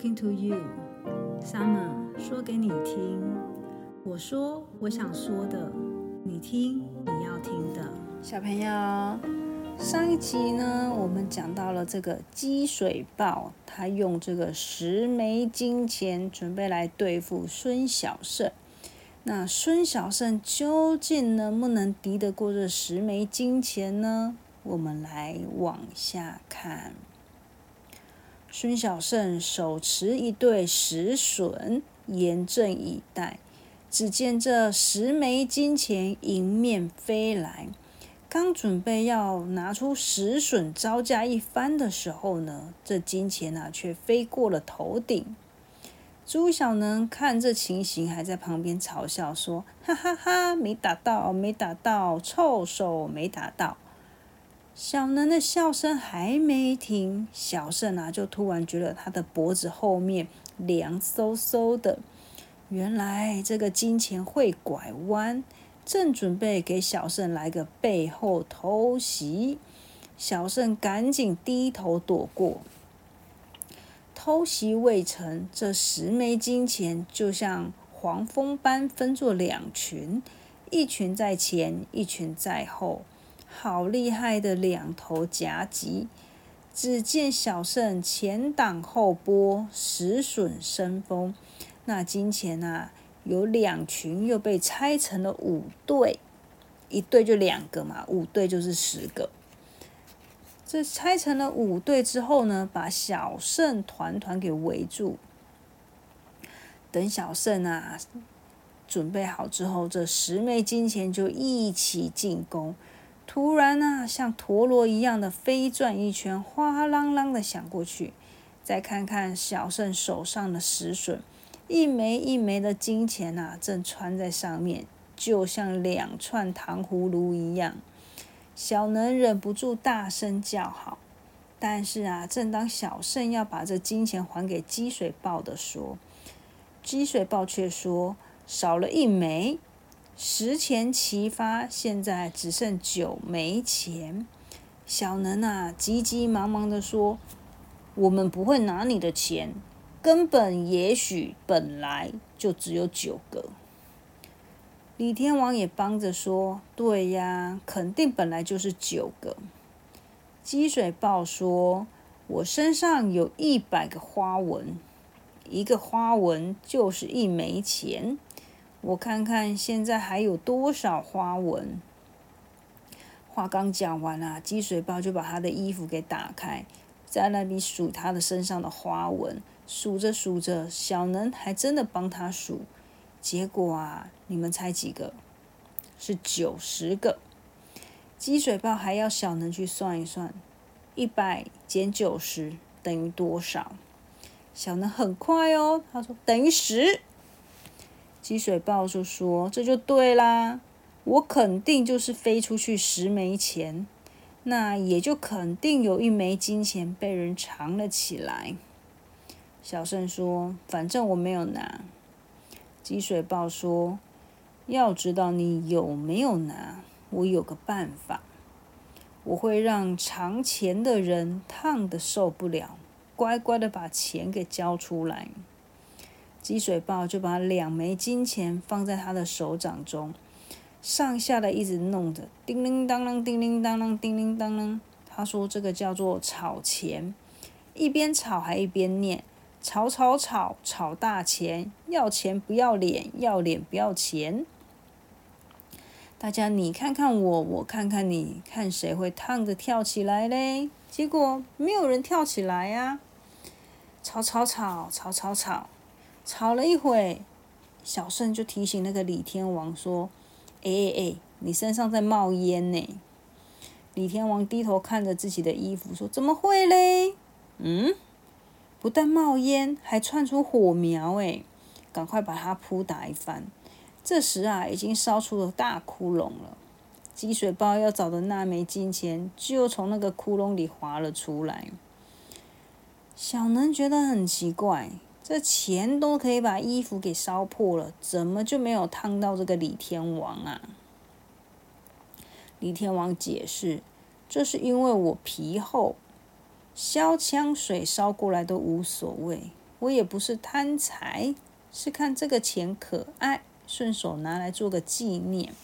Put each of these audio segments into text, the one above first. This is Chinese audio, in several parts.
talking to you. Summer 说给你听。我说我想说的，你听你要听的。小朋友，上一集呢，我们讲到了这个积水豹，他用这个十枚金钱准备来对付孙小胜。那孙小胜究竟能不能敌得过这十枚金钱呢？我们来往下看。孙小胜手持一对石笋，严阵以待。只见这十枚金钱迎面飞来，刚准备要拿出石笋招架一番的时候呢，这金钱啊却飞过了头顶。朱小能看这情形，还在旁边嘲笑说：“哈哈哈，没打到，没打到，臭手没打到。”小能的笑声还没停，小胜啊就突然觉得他的脖子后面凉飕飕的。原来这个金钱会拐弯，正准备给小胜来个背后偷袭，小胜赶紧低头躲过。偷袭未成，这十枚金钱就像黄蜂般分作两群，一群在前，一群在后。好厉害的两头夹击！只见小胜前挡后拨，石笋生风。那金钱啊，有两群又被拆成了五队，一队就两个嘛，五队就是十个。这拆成了五队之后呢，把小胜团团给围住。等小胜啊准备好之后，这十枚金钱就一起进攻。突然呢，像陀螺一样的飞转一圈，哗啷啷的响过去。再看看小胜手上的石笋，一枚一枚的金钱呐，正穿在上面，就像两串糖葫芦一样。小能忍不住大声叫好。但是啊，正当小胜要把这金钱还给积水豹的说，积水豹却说少了一枚。十钱齐发，现在只剩九枚钱。小能啊，急急忙忙的说：“我们不会拿你的钱，根本也许本来就只有九个。”李天王也帮着说：“对呀，肯定本来就是九个。”积水豹说：“我身上有一百个花纹，一个花纹就是一枚钱。”我看看现在还有多少花纹。话刚讲完啊，积水豹就把他的衣服给打开，在那里数他的身上的花纹。数着数着，小能还真的帮他数。结果啊，你们猜几个？是九十个。积水豹还要小能去算一算，一百减九十等于多少？小能很快哦，他说等于十。积水豹就说：“这就对啦，我肯定就是飞出去十枚钱，那也就肯定有一枚金钱被人藏了起来。”小胜说：“反正我没有拿。”积水豹说：“要知道你有没有拿，我有个办法，我会让藏钱的人烫的受不了，乖乖的把钱给交出来。”积水豹就把两枚金钱放在他的手掌中，上下的一直弄着，叮铃当啷，叮铃当啷，叮铃当啷。他说这个叫做炒钱，一边炒还一边念：炒炒炒，炒大钱，要钱不要脸，要脸不要钱。大家你看看我，我看看你，看谁会烫着跳起来嘞？结果没有人跳起来呀！炒炒炒，炒炒炒。吵了一会，小胜就提醒那个李天王说：“哎哎哎，你身上在冒烟呢。”李天王低头看着自己的衣服说：“怎么会嘞？嗯，不但冒烟，还窜出火苗哎！赶快把它扑打一番。”这时啊，已经烧出了大窟窿了。积水包要找的那枚金钱就从那个窟窿里滑了出来。小能觉得很奇怪。这钱都可以把衣服给烧破了，怎么就没有烫到这个李天王啊？李天王解释：“这是因为我皮厚，烧枪水烧过来都无所谓。我也不是贪财，是看这个钱可爱，顺手拿来做个纪念。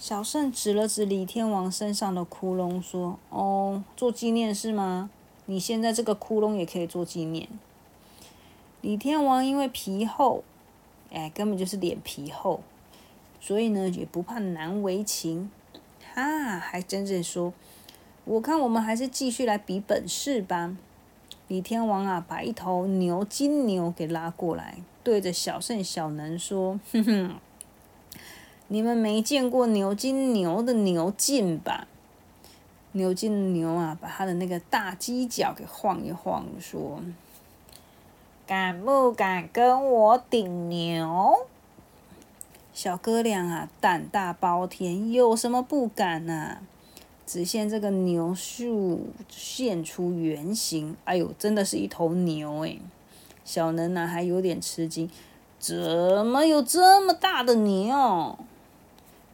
小圣指了指李天王身上的窟窿，说：“哦，做纪念是吗？你现在这个窟窿也可以做纪念。”李天王因为皮厚，哎，根本就是脸皮厚，所以呢也不怕难为情。哈，还真正说：“我看我们还是继续来比本事吧。”李天王啊，把一头牛金牛给拉过来，对着小圣小能说：“哼哼，你们没见过牛金牛的牛劲吧？牛金牛啊，把他的那个大犄角给晃一晃，说：敢不敢跟我顶牛？小哥俩啊，胆大包天，有什么不敢呐？”只见这个牛树现出原形，哎呦，真的是一头牛哎！小能呢还有点吃惊，怎么有这么大的牛？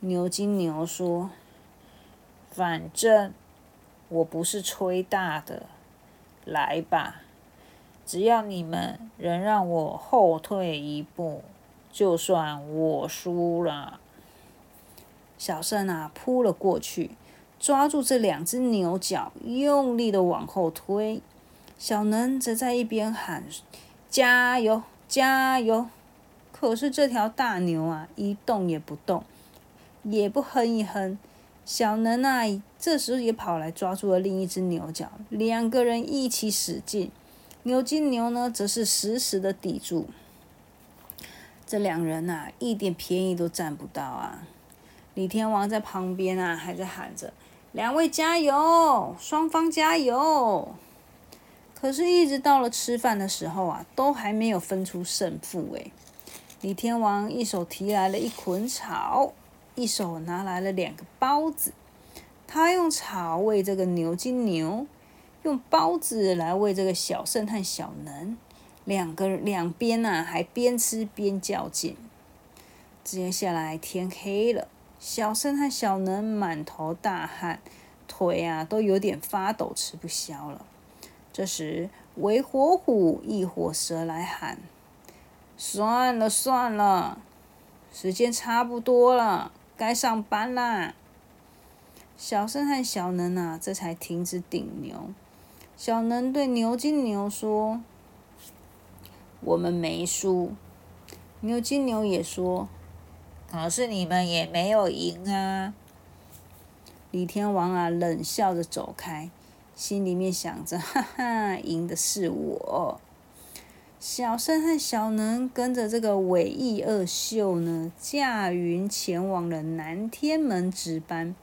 牛金牛说：“反正我不是吹大的，来吧，只要你们仍让我后退一步，就算我输了。”小胜啊扑了过去。抓住这两只牛角，用力的往后推。小能则在一边喊：“加油，加油！”可是这条大牛啊，一动也不动，也不哼一哼。小能啊，这时候也跑来抓住了另一只牛角，两个人一起使劲。牛金牛呢，则是死死的抵住。这两人呐，一点便宜都占不到啊！李天王在旁边啊，还在喊着。两位加油，双方加油！可是，一直到了吃饭的时候啊，都还没有分出胜负诶。李天王一手提来了一捆草，一手拿来了两个包子。他用草喂这个牛金牛，用包子来喂这个小圣和小能。两个两边呐，还边吃边较劲。接下来天黑了。小生和小能满头大汗，腿啊都有点发抖，吃不消了。这时，韦火虎一火蛇来喊：“算了算了，时间差不多了，该上班啦。”小生和小能啊，这才停止顶牛。小能对牛金牛说：“我们没输。”牛金牛也说。可是你们也没有赢啊！李天王啊，冷笑着走开，心里面想着：哈哈，赢的是我。小生和小能跟着这个尾翼二秀呢，驾云前往了南天门值班。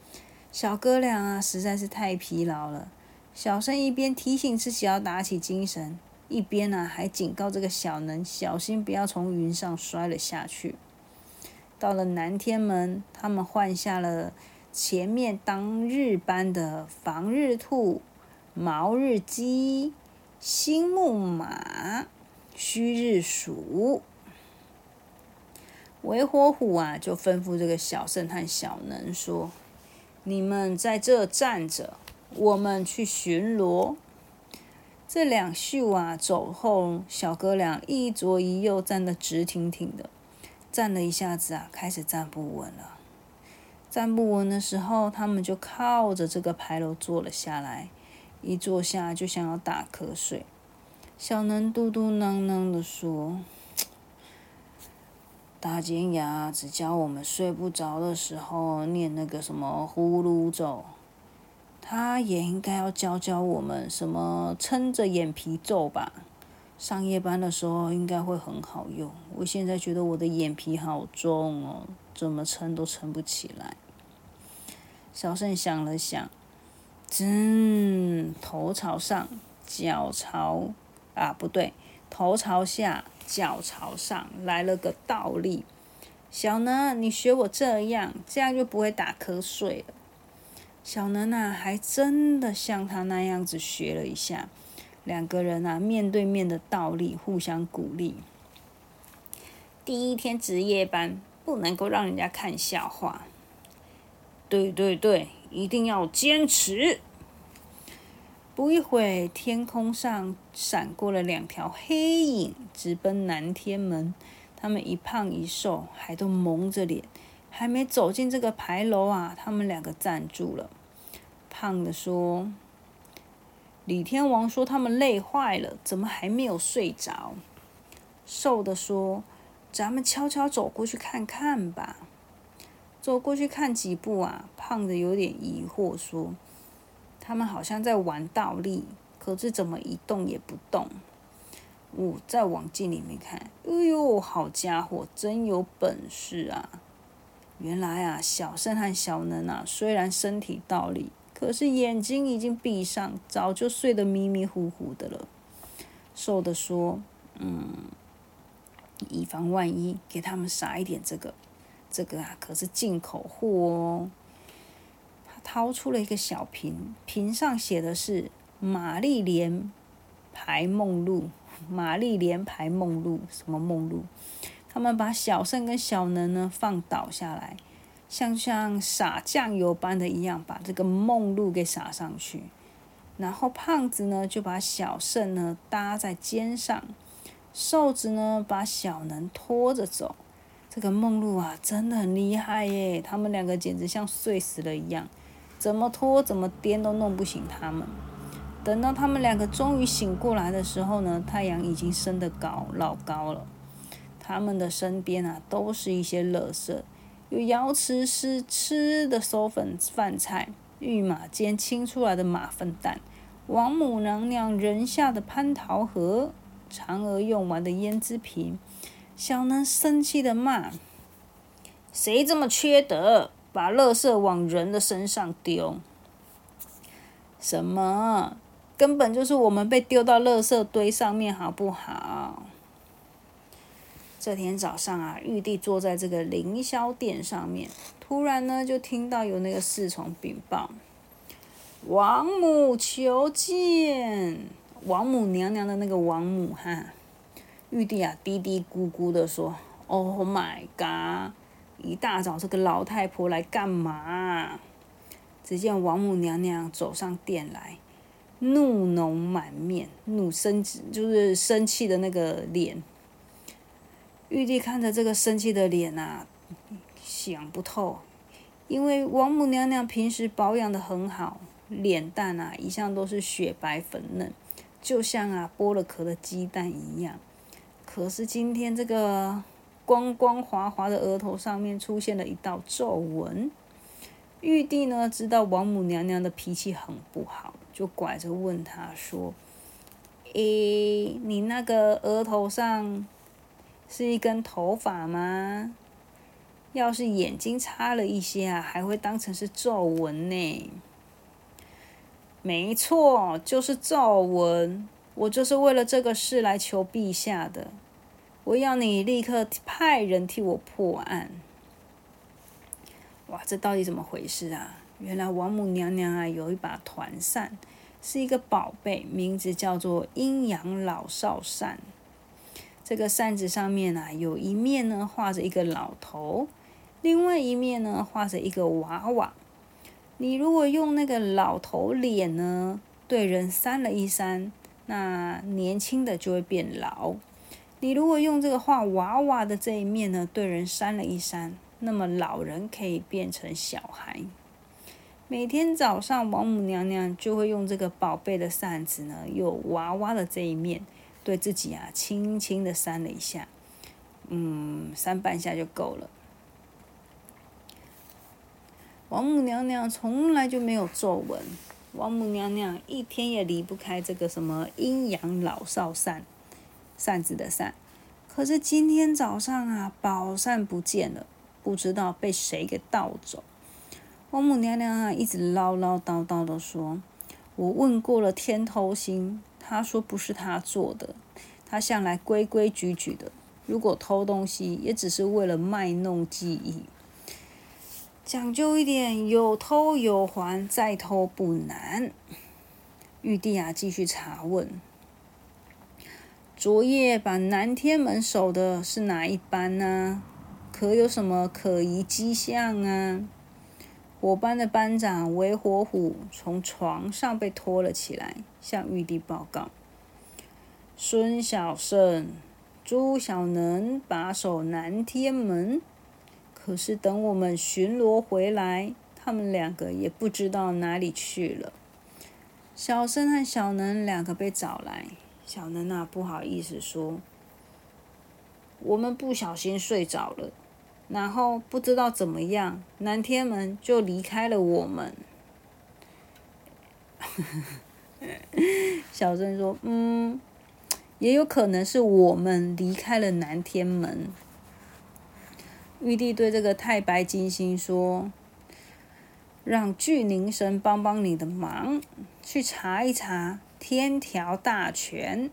小哥俩啊，实在是太疲劳了。小生一边提醒自己要打起精神，一边呢，还警告这个小能小心不要从云上摔了下去。到了南天门，他们换下了前面当日班的防日兔、毛日鸡、新木马、虚日鼠。韦火虎啊，就吩咐这个小圣和小能说：“你们在这站着，我们去巡逻。”这两秀啊，走后，小哥俩一左一右站得直挺挺的。站了一下子啊，开始站不稳了。站不稳的时候，他们就靠着这个牌楼坐了下来。一坐下就想要打瞌睡。小能嘟嘟囔囔的说：“大尖牙只教我们睡不着的时候念那个什么呼噜咒，他也应该要教教我们什么撑着眼皮咒吧。”上夜班的时候应该会很好用。我现在觉得我的眼皮好重哦，怎么撑都撑不起来。小盛想了想，嗯，头朝上，脚朝啊不对，头朝下，脚朝上，来了个倒立。小能，你学我这样，这样就不会打瞌睡了。小能啊，还真的像他那样子学了一下。两个人啊，面对面的倒立，互相鼓励。第一天值夜班，不能够让人家看笑话。对对对，一定要坚持。不一会，天空上闪过了两条黑影，直奔南天门。他们一胖一瘦，还都蒙着脸，还没走进这个牌楼啊，他们两个站住了。胖的说：“李天王说他们累坏了，怎么还没有睡着？”瘦的说：“咱们悄悄走过去看看吧。”走过去看几步啊，胖的有点疑惑说：“他们好像在玩倒立，可是怎么一动也不动？”我再往镜里面看，哎呦，好家伙，真有本事啊！原来啊，小盛和小能啊，虽然身体倒立，可是眼睛已经闭上，早就睡得迷迷糊糊的了。瘦的说：“嗯，以防万一，给他们撒一点这个，这个啊，可是进口货哦。”他掏出了一个小瓶，瓶上写的是“玛丽莲牌梦露”。玛丽莲牌梦露，什么梦露？他们把小胜跟小能呢放倒下来，像像撒酱油般的一样，把这个梦露给撒上去。然后胖子呢就把小胜呢搭在肩上，瘦子呢把小能拖着走。这个梦露啊，真的很厉害耶！他们两个简直像睡死了一样，怎么拖怎么颠都弄不醒他们。等到他们两个终于醒过来的时候呢，太阳已经升得高老高了。他们的身边啊，都是一些垃圾，有瑶池师吃的馊粉饭菜，御马监清出来的马粪蛋，王母娘娘人下的蟠桃核，嫦娥用完的胭脂瓶。小能生气的骂：“谁这么缺德，把垃圾往人的身上丢？什么？”根本就是我们被丢到垃圾堆上面，好不好？这天早上啊，玉帝坐在这个凌霄殿上面，突然呢，就听到有那个侍从禀报：“王母求见。”王母娘娘的那个王母哈，玉帝啊嘀嘀咕咕的说：“Oh my god！一大早这个老太婆来干嘛？”只见王母娘娘走上殿来。怒容满面，怒生就是生气的那个脸。玉帝看着这个生气的脸啊，想不透，因为王母娘娘平时保养的很好，脸蛋啊一向都是雪白粉嫩，就像啊剥了壳的鸡蛋一样。可是今天这个光光滑滑的额头上面出现了一道皱纹。玉帝呢知道王母娘娘的脾气很不好。就拐着问他说：“诶，你那个额头上是一根头发吗？要是眼睛差了一些啊，还会当成是皱纹呢。”“没错，就是皱纹。我就是为了这个事来求陛下的。我要你立刻派人替我破案。”哇，这到底怎么回事啊？原来王母娘娘啊有一把团扇，是一个宝贝，名字叫做阴阳老少扇。这个扇子上面啊，有一面呢画着一个老头，另外一面呢画着一个娃娃。你如果用那个老头脸呢对人扇了一扇，那年轻的就会变老；你如果用这个画娃娃的这一面呢对人扇了一扇，那么老人可以变成小孩。每天早上，王母娘娘就会用这个宝贝的扇子呢，有娃娃的这一面，对自己啊轻轻的扇了一下，嗯，扇半下就够了。王母娘娘从来就没有皱纹，王母娘娘一天也离不开这个什么阴阳老少扇，扇子的扇。可是今天早上啊，宝扇不见了，不知道被谁给盗走。王母娘娘啊，一直唠唠叨叨的说：“我问过了天头星，他说不是他做的，他向来规规矩矩的。如果偷东西，也只是为了卖弄技艺，讲究一点，有偷有还，再偷不难。”玉帝啊，继续查问：“昨夜把南天门守的是哪一班呢？可有什么可疑迹象啊？”我班的班长韦火虎从床上被拖了起来，向玉帝报告：孙小胜、朱小能把守南天门，可是等我们巡逻回来，他们两个也不知道哪里去了。小生和小能两个被找来，小能啊不好意思说。我们不小心睡着了，然后不知道怎么样，南天门就离开了我们。小郑说：“嗯，也有可能是我们离开了南天门。”玉帝对这个太白金星说：“让巨灵神帮帮你的忙，去查一查天条大全。”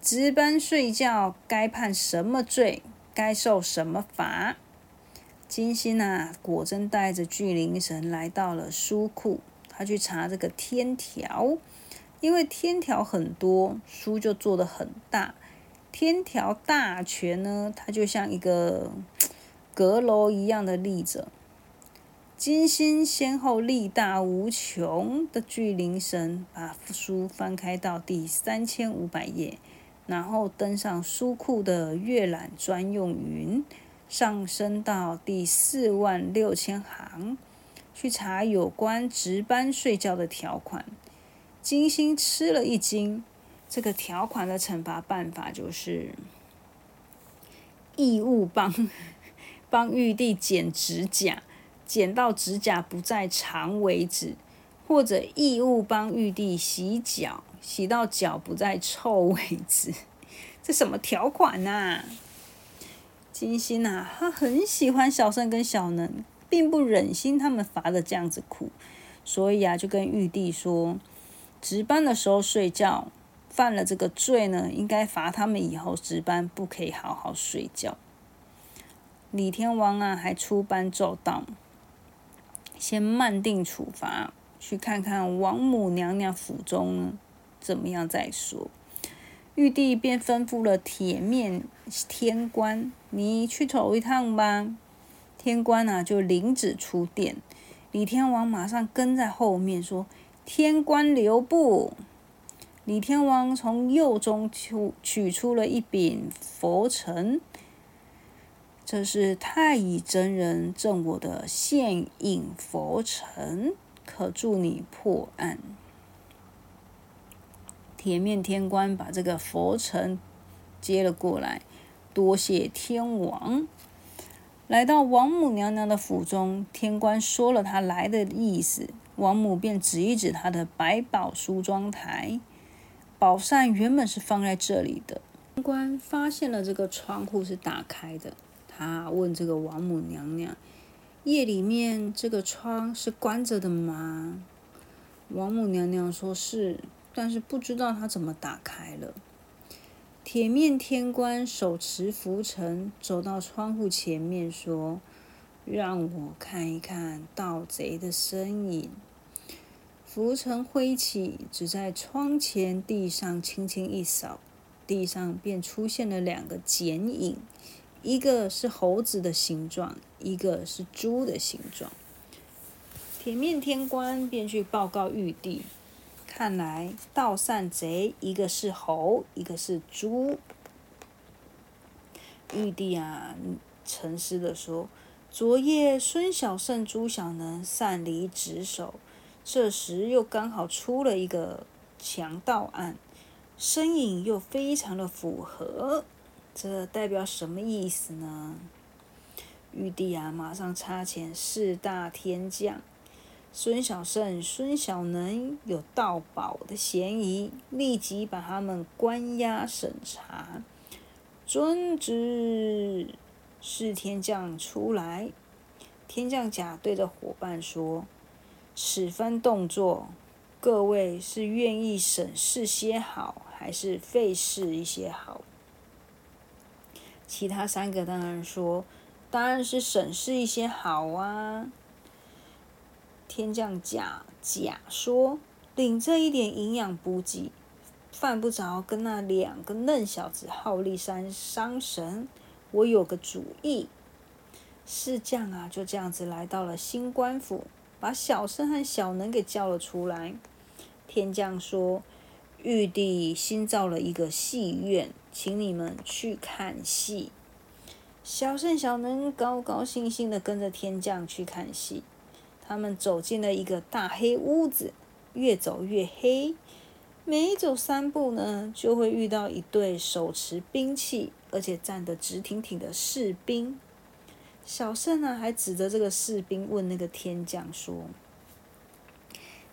值班睡觉该判什么罪？该受什么罚？金星啊，果真带着巨灵神来到了书库，他去查这个天条，因为天条很多，书就做的很大。天条大全呢，它就像一个阁楼一样的立着。金星先后力大无穷的巨灵神，把书翻开到第三千五百页。然后登上书库的阅览专用云，上升到第四万六千行，去查有关值班睡觉的条款。金星吃了一惊，这个条款的惩罚办法就是义务帮帮玉帝剪指甲，剪到指甲不再长为止，或者义务帮玉帝洗脚。洗到脚不再臭为止，这什么条款呐？金星呐，他很喜欢小圣跟小能，并不忍心他们罚的这样子苦，所以啊，就跟玉帝说，值班的时候睡觉，犯了这个罪呢，应该罚他们以后值班不可以好好睡觉。李天王啊，还出班奏道，先慢定处罚，去看看王母娘娘府中。怎么样再说？玉帝便吩咐了铁面天官：“你去走一趟吧。”天官啊，就领旨出殿。李天王马上跟在后面说：“天官留步。”李天王从右中取取出了一柄佛尘，这是太乙真人赠我的现影佛尘，可助你破案。铁面天官把这个佛尘接了过来，多谢天王。来到王母娘娘的府中，天官说了他来的意思，王母便指一指他的百宝梳妆台，宝扇原本是放在这里的。天官发现了这个窗户是打开的，他问这个王母娘娘：“夜里面这个窗是关着的吗？”王母娘娘说是。但是不知道他怎么打开了。铁面天官手持拂尘走到窗户前面，说：“让我看一看盗贼的身影。”拂尘挥起，只在窗前地上轻轻一扫，地上便出现了两个剪影，一个是猴子的形状，一个是猪的形状。铁面天官便去报告玉帝。看来盗善贼，一个是猴，一个是猪。玉帝啊，沉思的说：“昨夜孙小胜、朱小能擅离职守，这时又刚好出了一个强盗案，身影又非常的符合，这代表什么意思呢？”玉帝啊，马上差遣四大天将。孙小胜、孙小能有盗宝的嫌疑，立即把他们关押审查。遵旨，是天将出来。天将甲对着伙伴说：“此番动作，各位是愿意审视些好，还是费事一些好？”其他三个当然说：“当然是审视一些好啊。”天将甲甲说：“领这一点营养补给，犯不着跟那两个嫩小子耗力山伤神。我有个主意。”四将啊，就这样子来到了新官府，把小圣和小能给叫了出来。天将说：“玉帝新造了一个戏院，请你们去看戏。”小圣、小能高高兴兴的跟着天将去看戏。他们走进了一个大黑屋子，越走越黑。每走三步呢，就会遇到一对手持兵器，而且站得直挺挺的士兵。小圣呢，还指着这个士兵问那个天将说：“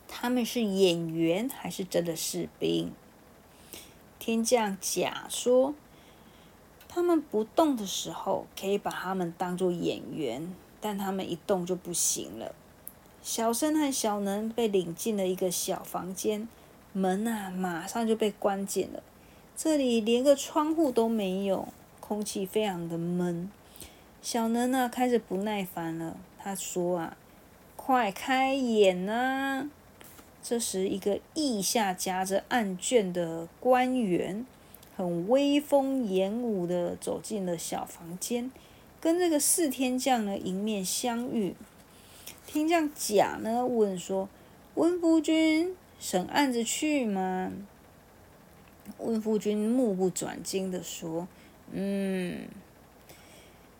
他们是演员还是真的士兵？”天将假说：“他们不动的时候，可以把他们当做演员，但他们一动就不行了。”小生和小能被领进了一个小房间，门啊马上就被关紧了。这里连个窗户都没有，空气非常的闷。小能呢开始不耐烦了，他说啊：“快开眼啊！”这时，一个腋下夹着案卷的官员，很威风严武的走进了小房间，跟这个四天将呢迎面相遇。天将甲呢问说：“温夫君审案子去吗？”温夫君目不转睛的说：“嗯。”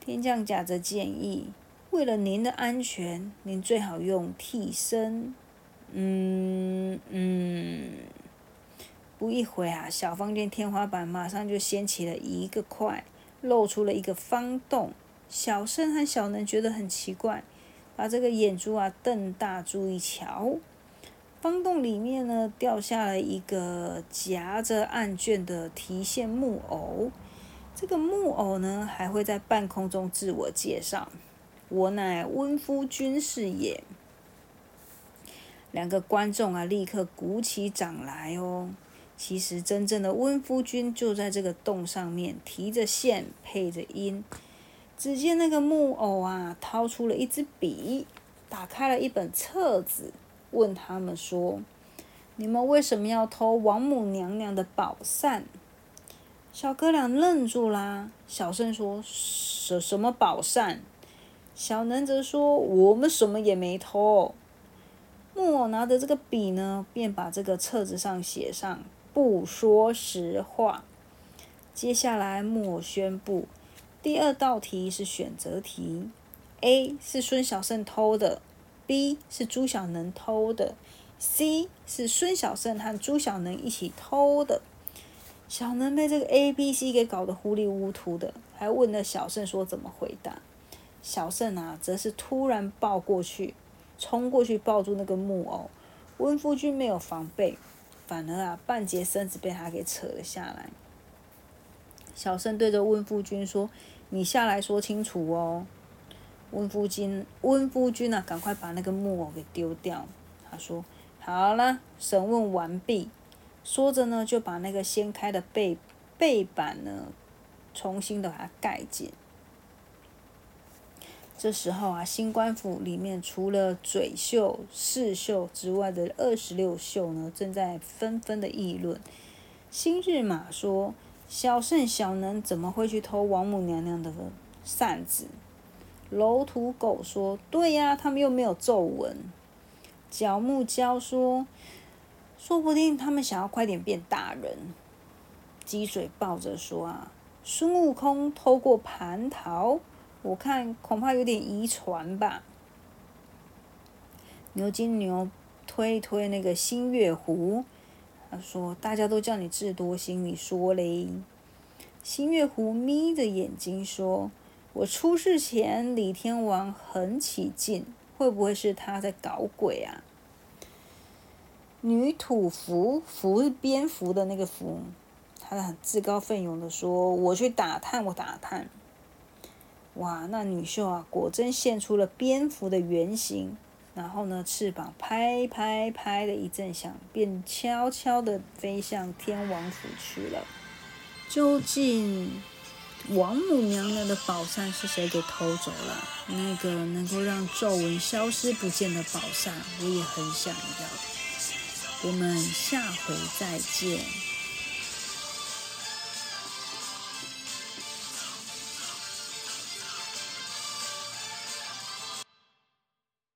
天将甲则建议：“为了您的安全，您最好用替身。”嗯嗯。不一会啊，小房间天花板马上就掀起了一个块，露出了一个方洞。小圣和小能觉得很奇怪。把这个眼珠啊瞪大，注意瞧，方洞里面呢掉下了一个夹着案卷的提线木偶。这个木偶呢还会在半空中自我介绍：“我乃温夫君是也。”两个观众啊立刻鼓起掌来哦。其实真正的温夫君就在这个洞上面，提着线，配着音。只见那个木偶啊，掏出了一支笔，打开了一本册子，问他们说：“你们为什么要偷王母娘娘的宝扇？”小哥俩愣住啦。小声说：“什什么宝扇？”小能则说：“我们什么也没偷。”木偶拿着这个笔呢，便把这个册子上写上“不说实话”。接下来，木偶宣布。第二道题是选择题，A 是孙小胜偷的，B 是朱小能偷的，C 是孙小胜和朱小能一起偷的。小能被这个 A、B、C 给搞得糊里糊涂的，还问了小胜说怎么回答。小胜啊，则是突然抱过去，冲过去抱住那个木偶。温夫君没有防备，反而啊，半截身子被他给扯了下来。小胜对着温夫君说。你下来说清楚哦，温夫君，温夫君啊，赶快把那个木偶给丢掉。他说：“好了，审问完毕。”说着呢，就把那个掀开的背背板呢，重新的把它盖紧。这时候啊，新官府里面除了嘴秀、饰秀之外的二十六秀呢，正在纷纷的议论。新日马说。小圣小能怎么会去偷王母娘娘的扇子？楼土狗说：“对呀，他们又没有皱纹。”角木蛟说：“说不定他们想要快点变大人。”积水抱着说：“啊，孙悟空偷过蟠桃，我看恐怕有点遗传吧。”牛金牛推推那个新月湖。他说：“大家都叫你智多星，你说嘞？”星月湖眯着眼睛说：“我出事前，李天王很起劲，会不会是他在搞鬼啊？”女土蝠，蝠是蝙蝠的那个蝠，他很自告奋勇的说：“我去打探，我打探。”哇，那女秀啊，果真现出了蝙蝠的原形。然后呢，翅膀拍拍拍的一阵响，便悄悄的飞向天王府去了。究竟王母娘娘的宝扇是谁给偷走了？那个能够让皱纹消失不见的宝扇，我也很想要。我们下回再见。